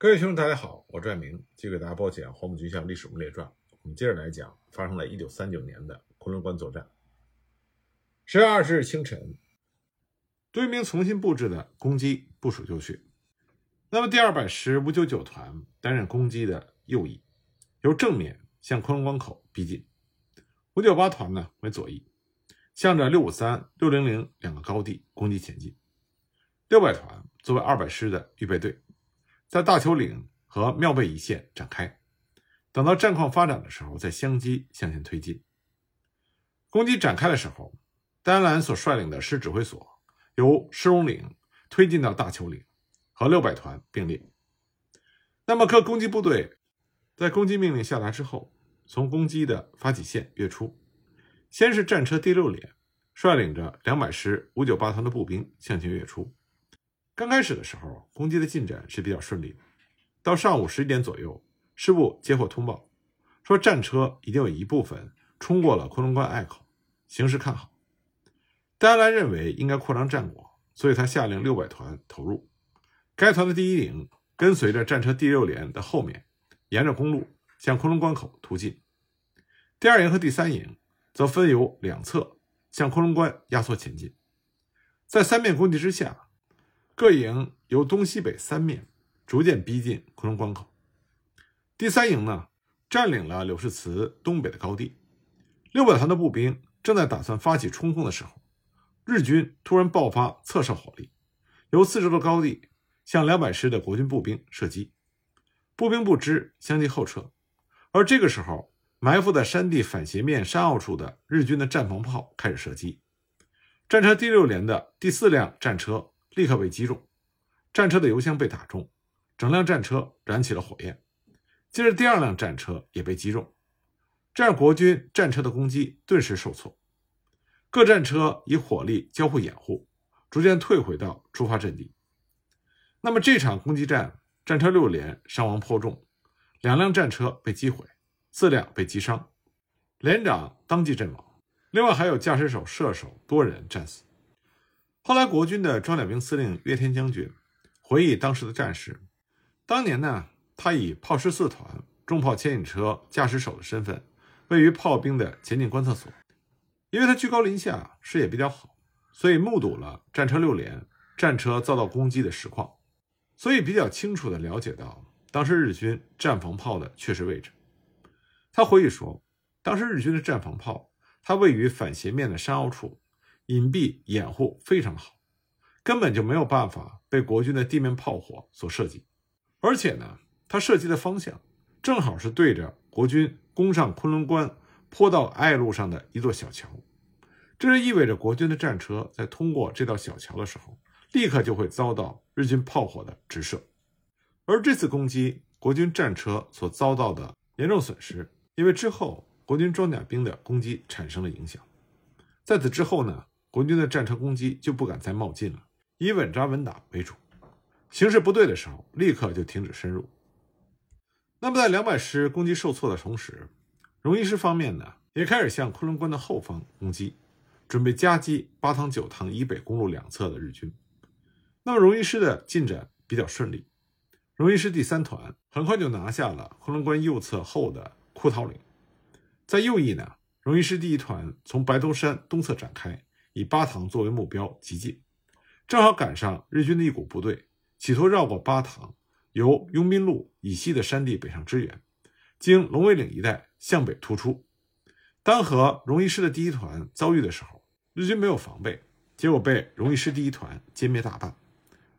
各位兄弟，大家好，我拽明继续给大家播讲《黄埔军校历史人物列传》。我们接着来讲发生在一九三九年的昆仑关作战。十月二十日清晨，杜聿明重新布置的攻击部署就绪。那么第二百师五九九团担任攻击的右翼，由正面向昆仑关口逼近；五九八团呢为左翼，向着六五三、六零零两个高地攻击前进。六百团作为二百师的预备队。在大丘岭和庙背一线展开，等到战况发展的时候，再相机向前推进。攻击展开的时候，丹兰所率领的师指挥所由石龙岭推进到大丘岭，和六百团并列。那么各攻击部队在攻击命令下达之后，从攻击的发起线跃出。先是战车第六连率领着两百师五九八团的步兵向前跃出。刚开始的时候，攻击的进展是比较顺利的。到上午十一点左右，师部接获通报，说战车已经有一部分冲过了昆仑关隘口，形势看好。戴安澜认为应该扩张战果，所以他下令六百团投入。该团的第一营跟随着战车第六连的后面，沿着公路向昆仑关口突进。第二营和第三营则分由两侧向昆仑关压缩前进。在三面攻击之下。各营由东西北三面逐渐逼近昆仑关口。第三营呢，占领了柳市祠东北的高地。六百团的步兵正在打算发起冲锋的时候，日军突然爆发侧射火力，由四周的高地向两百师的国军步兵射击。步兵不知，相继后撤。而这个时候，埋伏在山地反斜面山坳处的日军的战防炮开始射击。战车第六连的第四辆战车。立刻被击中，战车的油箱被打中，整辆战车燃起了火焰。接着，第二辆战车也被击中，这让国军战车的攻击顿时受挫。各战车以火力交互掩护，逐渐退回到出发阵地。那么，这场攻击战，战车六连伤亡颇重，两辆战车被击毁，四辆被击伤，连长当即阵亡。另外，还有驾驶手、射手多人战死。后来，国军的装甲兵司令岳天将军回忆当时的战事。当年呢，他以炮十四团重炮牵引车驾驶手的身份，位于炮兵的前进观测所。因为他居高临下，视野比较好，所以目睹了战车六连战车遭到攻击的实况，所以比较清楚地了解到当时日军战防炮的确实位置。他回忆说，当时日军的战防炮，它位于反斜面的山凹处。隐蔽掩护非常好，根本就没有办法被国军的地面炮火所射击。而且呢，它射击的方向正好是对着国军攻上昆仑关坡道隘路上的一座小桥，这就意味着国军的战车在通过这道小桥的时候，立刻就会遭到日军炮火的直射。而这次攻击，国军战车所遭到的严重损失，因为之后国军装甲兵的攻击产生了影响。在此之后呢？国军的战车攻击就不敢再冒进了，以稳扎稳打为主。形势不对的时候，立刻就停止深入。那么，在两百师攻击受挫的同时，荣一师方面呢，也开始向昆仑关的后方攻击，准备夹击八塘九塘以北公路两侧的日军。那么，荣一师的进展比较顺利，荣一师第三团很快就拿下了昆仑关右侧后的枯桃岭。在右翼呢，荣一师第一团从白头山东侧展开。以巴塘作为目标急进，正好赶上日军的一股部队企图绕过巴塘，由拥兵路以西的山地北上支援，经龙尾岭一带向北突出。当和荣一师的第一团遭遇的时候，日军没有防备，结果被荣一师第一团歼灭大半。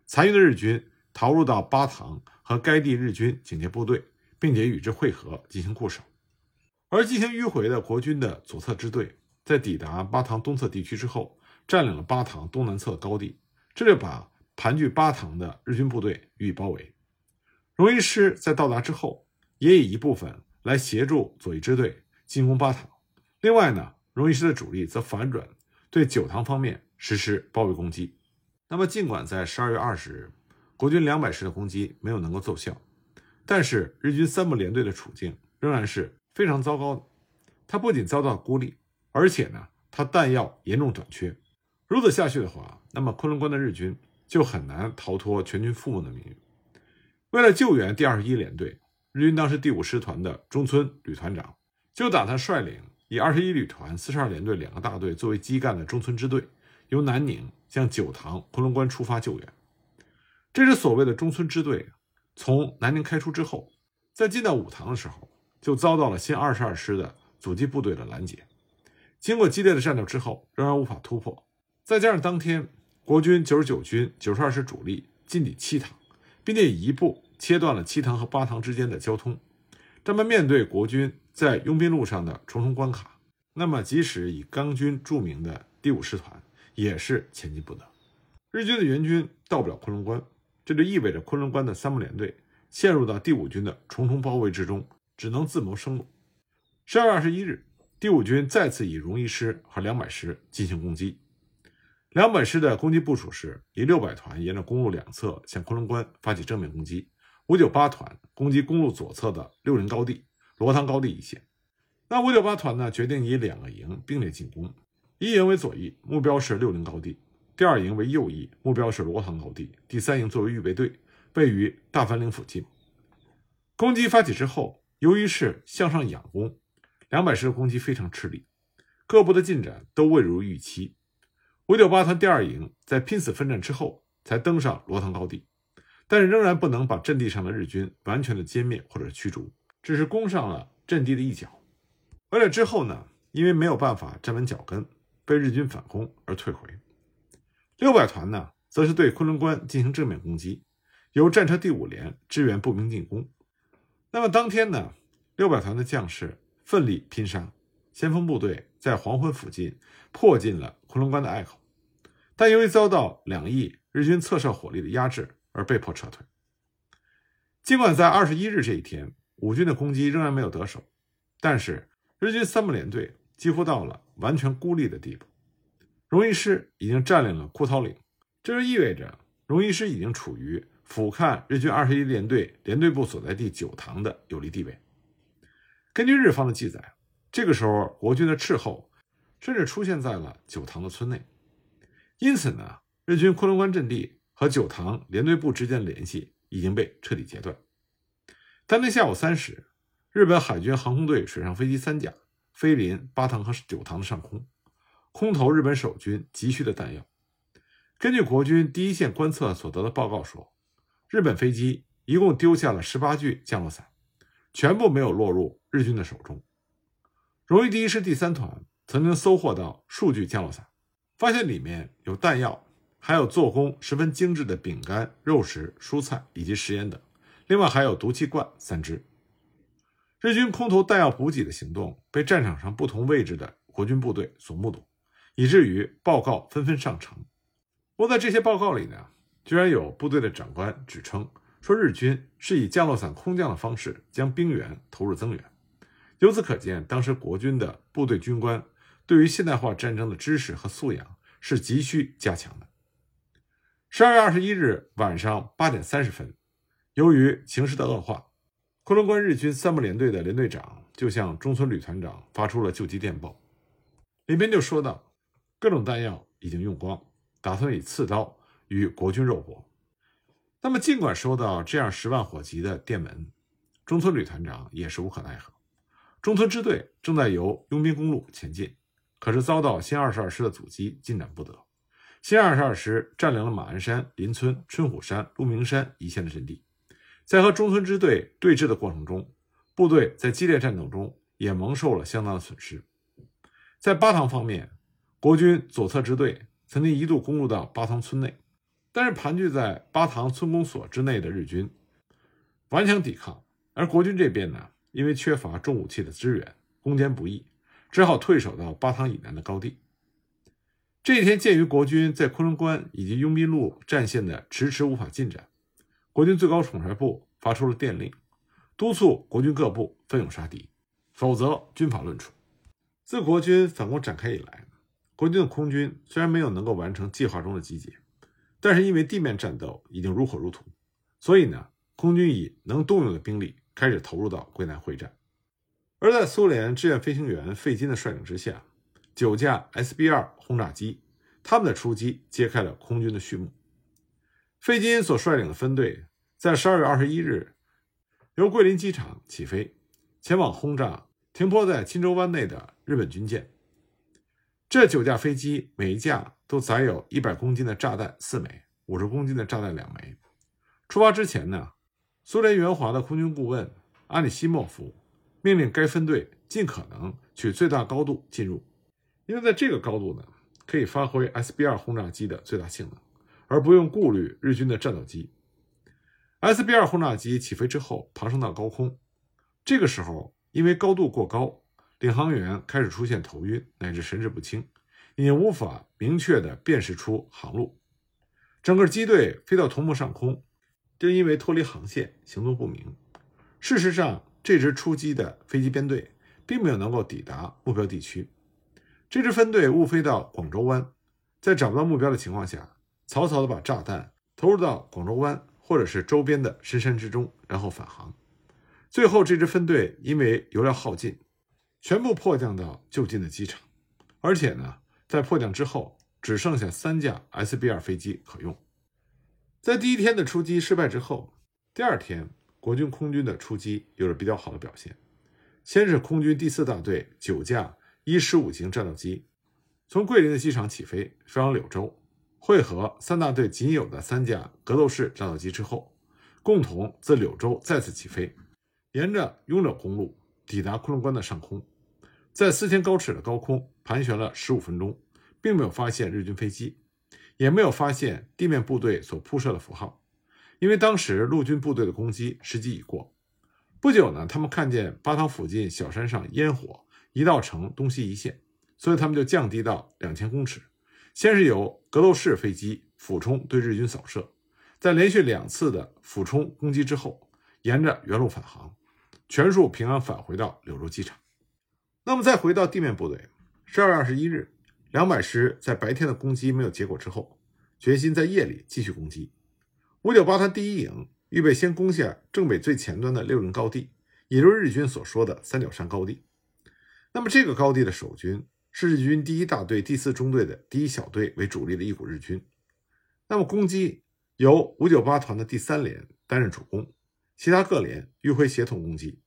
残余的日军逃入到巴塘和该地日军警戒部队，并且与之会合进行固守。而进行迂回的国军的左侧支队。在抵达巴塘东侧地区之后，占领了巴塘东南侧高地，这就把盘踞巴塘的日军部队予以包围。荣一师在到达之后，也以一部分来协助左翼支队进攻巴塘。另外呢，荣一师的主力则反转，对九塘方面实施包围攻击。那么，尽管在十二月二十日，国军两百师的攻击没有能够奏效，但是日军三部联队的处境仍然是非常糟糕的。他不仅遭到孤立。而且呢，他弹药严重短缺，如此下去的话，那么昆仑关的日军就很难逃脱全军覆没的命运。为了救援第二十一联队，日军当时第五师团的中村旅团长就打算率领以二十一旅团、四十二联队两个大队作为基干的中村支队，由南宁向九塘、昆仑关出发救援。这支所谓的中村支队从南宁开出之后，在进到五塘的时候，就遭到了新二十二师的阻击部队的拦截。经过激烈的战斗之后，仍然无法突破。再加上当天国军九十九军九十二师主力进抵七塘，并且以一部切断了七塘和八塘之间的交通。这么面对国军在拥兵路上的重重关卡，那么即使以钢军著名的第五师团，也是前进不得。日军的援军到不了昆仑关，这就意味着昆仑关的三木联队陷入到第五军的重重包围之中，只能自谋生路。十二月二十一日。第五军再次以荣一师和两百师进行攻击。两百师的攻击部署是以六百团沿着公路两侧向昆仑关发起正面攻击，五九八团攻击公路左侧的六零高地、罗塘高地一线。那五九八团呢，决定以两个营并列进攻，一营为左翼，目标是六零高地；第二营为右翼，目标是罗塘高地；第三营作为预备队，位于大樊岭附近。攻击发起之后，由于是向上仰攻。两百师的攻击非常吃力，各部的进展都未如预期。五九八团第二营在拼死奋战之后，才登上罗塘高地，但是仍然不能把阵地上的日军完全的歼灭或者驱逐，只是攻上了阵地的一角。回来之后呢，因为没有办法站稳脚跟，被日军反攻而退回。六百团呢，则是对昆仑关进行正面攻击，由战车第五连支援步兵进攻。那么当天呢，六百团的将士。奋力拼杀，先锋部队在黄昏附近迫近了昆仑关的隘口，但由于遭到两翼日军侧射火力的压制而被迫撤退。尽管在二十一日这一天，五军的攻击仍然没有得手，但是日军三木联队几乎到了完全孤立的地步。荣一师已经占领了枯桃岭，这就意味着荣一师已经处于俯瞰日军二十一联队联队部所在地九塘的有利地位。根据日方的记载，这个时候国军的斥候甚至出现在了九塘的村内，因此呢，日军昆仑关阵地和九塘联队部之间的联系已经被彻底截断。当天下午三时，日本海军航空队水上飞机三架飞临八塘和九塘的上空，空投日本守军急需的弹药。根据国军第一线观测所得的报告说，日本飞机一共丢下了十八具降落伞。全部没有落入日军的手中。荣誉第一师第三团曾经搜获到数具降落伞，发现里面有弹药，还有做工十分精致的饼干、肉食、蔬菜以及食盐等，另外还有毒气罐三支。日军空投弹药补给的行动被战场上不同位置的国军部队所目睹，以至于报告纷纷上呈。不过在这些报告里呢，居然有部队的长官指称。说日军是以降落伞空降的方式将兵员投入增援，由此可见，当时国军的部队军官对于现代化战争的知识和素养是急需加强的。十二月二十一日晚上八点三十分，由于情势的恶化，昆仑关日军三部联队的连队长就向中村旅团长发出了救急电报，里面就说到，各种弹药已经用光，打算以刺刀与国军肉搏。那么，尽管收到这样十万火急的电文，中村旅团长也是无可奈何。中村支队正在由佣兵公路前进，可是遭到新二十二师的阻击，进展不得。新二十二师占领了马鞍山、林村、春虎山、鹿鸣山一线的阵地，在和中村支队对峙的过程中，部队在激烈战斗中也蒙受了相当的损失。在巴塘方面，国军左侧支队曾经一度攻入到巴塘村内。但是盘踞在巴塘村公所之内的日军顽强抵抗，而国军这边呢，因为缺乏重武器的支援，攻坚不易，只好退守到巴塘以南的高地。这一天，鉴于国军在昆仑关以及拥兵路战线的迟迟无法进展，国军最高统帅部发出了电令，督促国军各部奋勇杀敌，否则军法论处。自国军反攻展开以来，国军的空军虽然没有能够完成计划中的集结。但是因为地面战斗已经如火如荼，所以呢，空军以能动用的兵力开始投入到桂南会战。而在苏联志愿飞行员费金的率领之下，九架 SB-2 轰炸机，他们的出击揭开了空军的序幕。费金所率领的分队在十二月二十一日由桂林机场起飞，前往轰炸停泊在钦州湾内的日本军舰。这九架飞机每一架都载有一百公斤的炸弹四枚，五十公斤的炸弹两枚。出发之前呢，苏联援华的空军顾问阿里西莫夫命令该分队尽可能取最大高度进入，因为在这个高度呢，可以发挥 SB 二轰炸机的最大性能，而不用顾虑日军的战斗机。SB 二轰炸机起飞之后爬升到高空，这个时候因为高度过高。领航员开始出现头晕乃至神志不清，也无法明确地辨识出航路。整个机队飞到桐木上空，正因为脱离航线，行踪不明。事实上，这支出击的飞机编队并没有能够抵达目标地区。这支分队误飞到广州湾，在找不到目标的情况下，草草地把炸弹投入到广州湾或者是周边的深山之中，然后返航。最后，这支分队因为油料耗尽。全部迫降到就近的机场，而且呢，在迫降之后，只剩下三架 SB-2 飞机可用。在第一天的出击失败之后，第二天国军空军的出击有着比较好的表现。先是空军第四大队九架伊十五型战斗机，从桂林的机场起飞，飞往柳州，汇合三大队仅有的三架格斗式战斗机之后，共同自柳州再次起飞，沿着雍柳公路。抵达昆仑关的上空，在四千高尺的高空盘旋了十五分钟，并没有发现日军飞机，也没有发现地面部队所铺设的符号，因为当时陆军部队的攻击时机已过。不久呢，他们看见巴塘附近小山上烟火一道成东西一线，所以他们就降低到两千公尺，先是由格斗式飞机俯冲对日军扫射，在连续两次的俯冲攻击之后，沿着原路返航。全数平安返回到柳州机场。那么，再回到地面部队，十二月二十一日，两百师在白天的攻击没有结果之后，决心在夜里继续攻击。五九八团第一营预备先攻下正北最前端的六零高地，也就是日军所说的三角山高地。那么，这个高地的守军是日军第一大队第四中队的第一小队为主力的一股日军。那么，攻击由五九八团的第三连担任主攻。其他各连迂回协同攻击，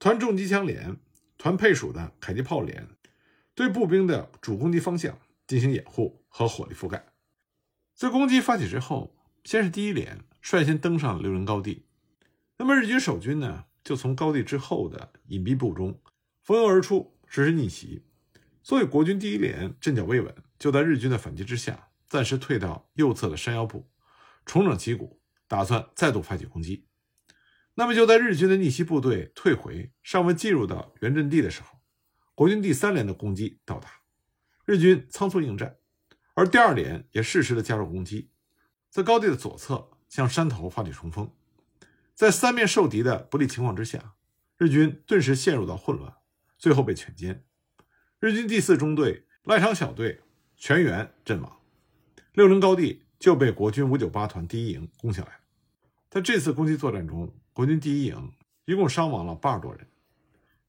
团重机枪连、团配属的迫击炮连对步兵的主攻击方向进行掩护和火力覆盖。在攻击发起之后，先是第一连率先登上了六零高地，那么日军守军呢，就从高地之后的隐蔽部中蜂拥而出，实施逆袭。所以国军第一连阵脚未稳，就在日军的反击之下，暂时退到右侧的山腰部，重整旗鼓，打算再度发起攻击。那么就在日军的逆袭部队退回、尚未进入到原阵地的时候，国军第三连的攻击到达，日军仓促应战，而第二连也适时的加入攻击，在高地的左侧向山头发起冲锋，在三面受敌的不利情况之下，日军顿时陷入到混乱，最后被全歼，日军第四中队赖昌小队全员阵亡，六零高地就被国军五九八团第一营攻下来。在这次攻击作战中，国军第一营一共伤亡了八十多人。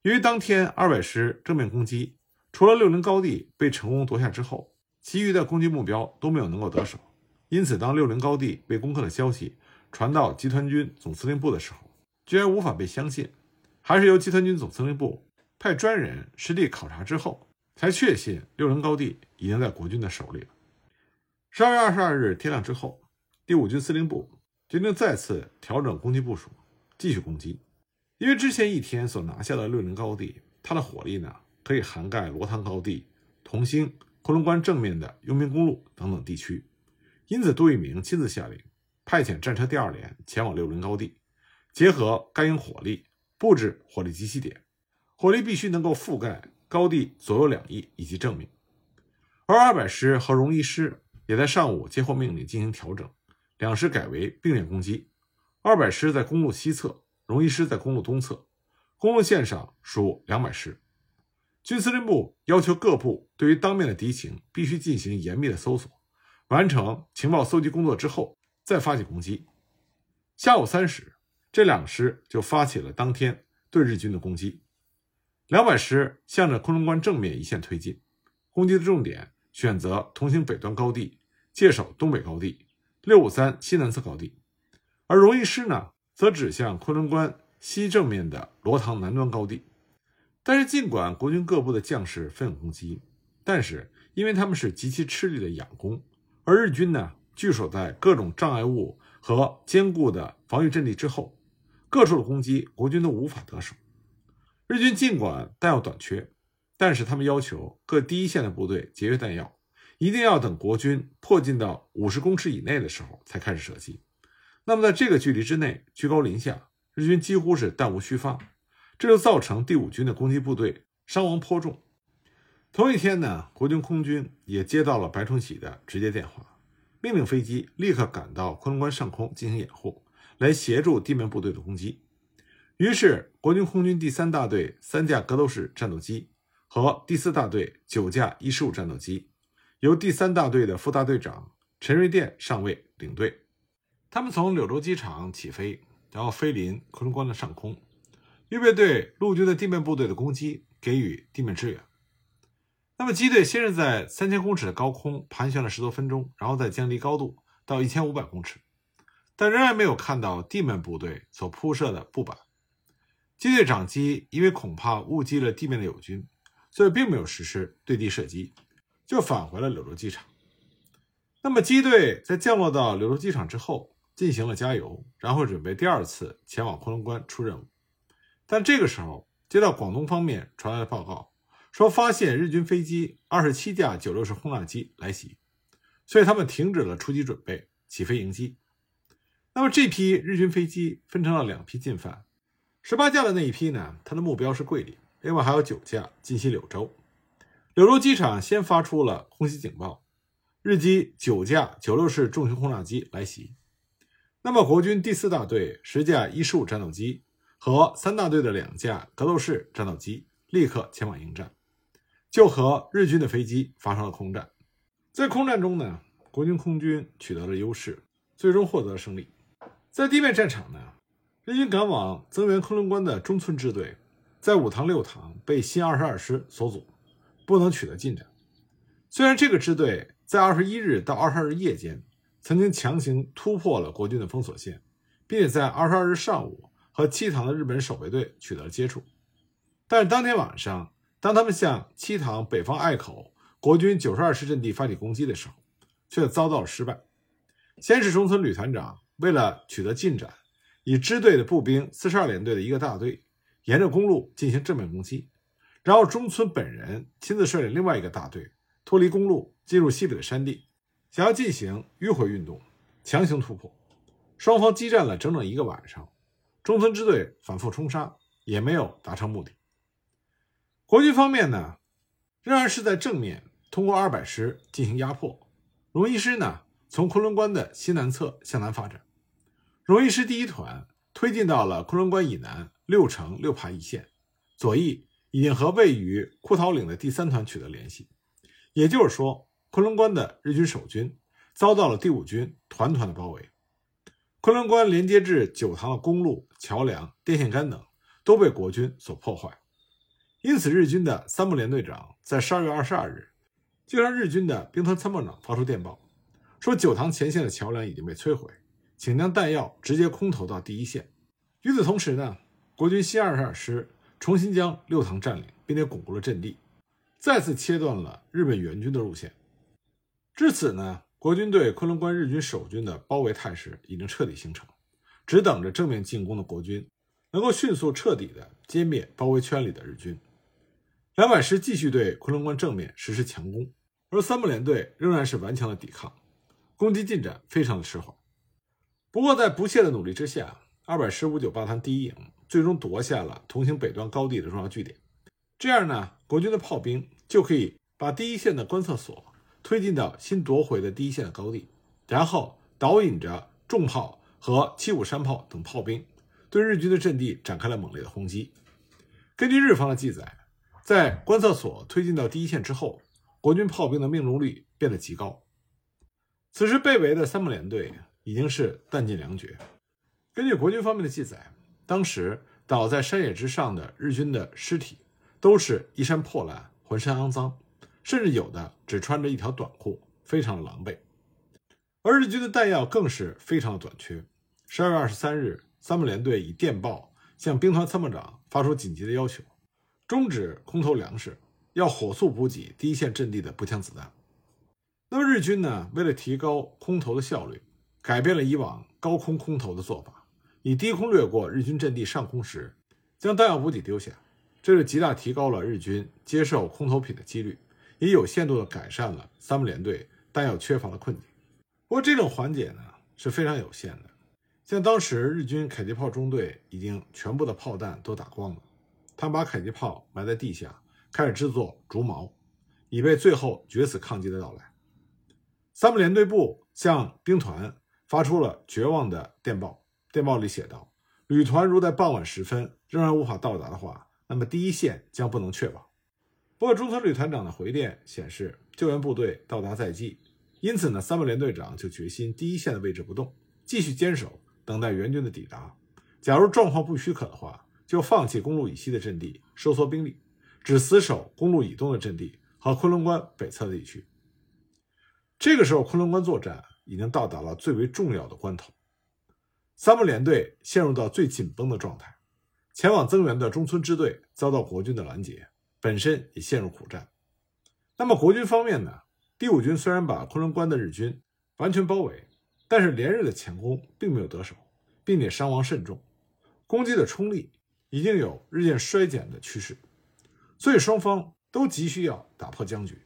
由于当天二百师正面攻击，除了六零高地被成功夺下之后，其余的攻击目标都没有能够得手。因此，当六零高地被攻克的消息传到集团军总司令部的时候，居然无法被相信。还是由集团军总司令部派专人实地考察之后，才确信六零高地已经在国军的手里了。十二月二十二日天亮之后，第五军司令部决定再次调整攻击部署。继续攻击，因为之前一天所拿下的六零高地，它的火力呢可以涵盖罗塘高地、同兴、昆仑关正面的佣兵公路等等地区，因此杜聿明亲自下令派遣战车第二连前往六零高地，结合该营火力布置火力集齐点，火力必须能够覆盖高地左右两翼以及正面。而二百师和荣一师也在上午接获命令进行调整，两师改为并列攻击。二百师在公路西侧，荣一师在公路东侧，公路线上属两百师。军司令部要求各部对于当面的敌情必须进行严密的搜索，完成情报搜集工作之后再发起攻击。下午三时，这两师就发起了当天对日军的攻击。两百师向着昆仑关正面一线推进，攻击的重点选择同行北端高地，界首东北高地、六五三西南侧高地。而荣一师呢，则指向昆仑关西正面的罗塘南端高地。但是，尽管国军各部的将士奋勇攻击，但是因为他们是极其吃力的仰攻，而日军呢据守在各种障碍物和坚固的防御阵地之后，各处的攻击国军都无法得手。日军尽管弹药短缺，但是他们要求各第一线的部队节约弹药。一定要等国军迫近到五十公尺以内的时候才开始射击。那么在这个距离之内，居高临下，日军几乎是弹无虚发，这就造成第五军的攻击部队伤亡颇重。同一天呢，国军空军也接到了白崇禧的直接电话，命令飞机立刻赶到昆仑关上空进行掩护，来协助地面部队的攻击。于是，国军空军第三大队三架格斗式战斗机和第四大队九架一十五战斗机。由第三大队的副大队长陈瑞电上尉领队，他们从柳州机场起飞，然后飞临昆仑关的上空，预备对陆军的地面部队的攻击给予地面支援。那么，机队先是在三千公尺的高空盘旋了十多分钟，然后再降低高度到一千五百公尺，但仍然没有看到地面部队所铺设的布板。机队长机因为恐怕误击了地面的友军，所以并没有实施对地射击。就返回了柳州机场。那么，机队在降落到柳州机场之后，进行了加油，然后准备第二次前往昆仑关出任务。但这个时候，接到广东方面传来的报告，说发现日军飞机二十七架九六式轰炸机来袭，所以他们停止了出击准备，起飞迎击。那么，这批日军飞机分成了两批进犯，十八架的那一批呢，它的目标是桂林，另外还有九架进袭柳州。柳州机场先发出了空袭警报，日机九架九六式重型轰炸机来袭。那么，国军第四大队十架一十五战斗机和三大队的两架格斗式战斗机立刻前往迎战，就和日军的飞机发生了空战。在空战中呢，国军空军取得了优势，最终获得了胜利。在地面战场呢，日军赶往增援昆仑关的中村支队，在五塘六塘被新二十二师所阻。不能取得进展。虽然这个支队在二十一日到二十二日夜间曾经强行突破了国军的封锁线，并且在二十二日上午和七塘的日本守备队取得了接触，但是当天晚上，当他们向七塘北方隘口国军九十二师阵地发起攻击的时候，却遭到了失败。先是中村旅团长为了取得进展，以支队的步兵四十二联队的一个大队沿着公路进行正面攻击。然后中村本人亲自率领另外一个大队脱离公路，进入西北的山地，想要进行迂回运动，强行突破。双方激战了整整一个晚上，中村支队反复冲杀，也没有达成目的。国军方面呢，仍然是在正面通过二百师进行压迫。荣一师呢，从昆仑关的西南侧向南发展。荣一师第一团推进到了昆仑关以南六城六爬一线，左翼。已经和位于库桃岭的第三团取得联系，也就是说，昆仑关的日军守军遭到了第五军团团的包围。昆仑关连接至九塘的公路、桥梁、电线杆等都被国军所破坏，因此日军的三木联队长在十二月二十二日就让日军的兵团参谋长发出电报，说九塘前线的桥梁已经被摧毁，请将弹药直接空投到第一线。与此同时呢，国军新二十二师。重新将六塘占领，并且巩固了阵地，再次切断了日本援军的路线。至此呢，国军对昆仑关日军守军的包围态势已经彻底形成，只等着正面进攻的国军能够迅速彻底的歼灭包围圈里的日军。两百师继续对昆仑关正面实施强攻，而三木联队仍然是顽强的抵抗，攻击进展非常的迟缓。不过在不懈的努力之下，二百师五九八团第一营。最终夺下了同行北端高地的重要据点，这样呢，国军的炮兵就可以把第一线的观测所推进到新夺回的第一线的高地，然后导引着重炮和七五山炮等炮兵，对日军的阵地展开了猛烈的轰击。根据日方的记载，在观测所推进到第一线之后，国军炮兵的命中率变得极高。此时被围的三木联队已经是弹尽粮绝。根据国军方面的记载。当时倒在山野之上的日军的尸体，都是衣衫破烂、浑身肮脏，甚至有的只穿着一条短裤，非常的狼狈。而日军的弹药更是非常的短缺，十二月二十三日，三木联队以电报向兵团参谋长发出紧急的要求，终止空投粮食，要火速补给第一线阵地的步枪子弹。那么日军呢？为了提高空投的效率，改变了以往高空空投的做法，以低空掠过日军阵地上空时，将弹药补给丢下，这是极大提高了日军接受空投品的几率，也有限度地改善了三木联队弹药缺乏的困境。不过这种缓解呢是非常有限的，像当时日军迫击炮中队已经全部的炮弹都打光了，他们把迫击炮埋在地下，开始制作竹矛，以备最后决死抗击的到来。三木联队部向兵团发出了绝望的电报，电报里写道：“旅团如在傍晚时分仍然无法到达的话，那么第一线将不能确保。”不过中村旅团长的回电显示，救援部队到达在即，因此呢，三木联队长就决心第一线的位置不动，继续坚守，等待援军的抵达。假如状况不许可的话，就放弃公路以西的阵地，收缩兵力，只死守公路以东的阵地和昆仑关北侧的地区。这个时候，昆仑关作战已经到达了最为重要的关头，三木联队陷入到最紧绷的状态。前往增援的中村支队遭到国军的拦截，本身也陷入苦战。那么国军方面呢？第五军虽然把昆仑关的日军完全包围，但是连日的强攻并没有得手，并且伤亡甚重，攻击的冲力已经有日渐衰减的趋势，所以双方都急需要打破僵局。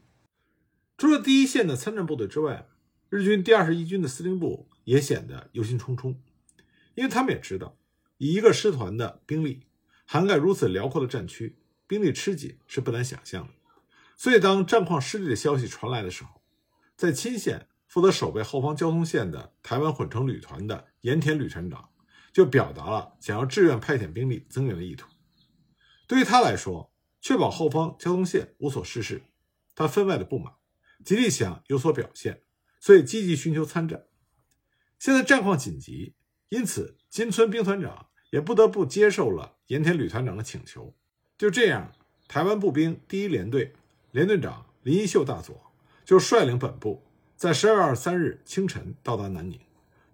除了第一线的参战部队之外，日军第二十一军的司令部也显得忧心忡忡，因为他们也知道，以一个师团的兵力涵盖如此辽阔的战区，兵力吃紧是不难想象的。所以，当战况失利的消息传来的时候，在钦县负责守备后方交通线的台湾混成旅团的盐田旅团长就表达了想要志愿派遣兵力增援的意图。对于他来说，确保后方交通线无所事事，他分外的不满。极力想有所表现，所以积极寻求参战。现在战况紧急，因此金村兵团长也不得不接受了盐田旅团长的请求。就这样，台湾步兵第一联队联队长林一秀大佐就率领本部在十二月二十三日清晨到达南宁，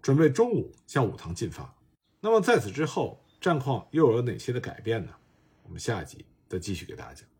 准备中午向武塘进发。那么在此之后，战况又有了哪些的改变呢？我们下一集再继续给大家讲。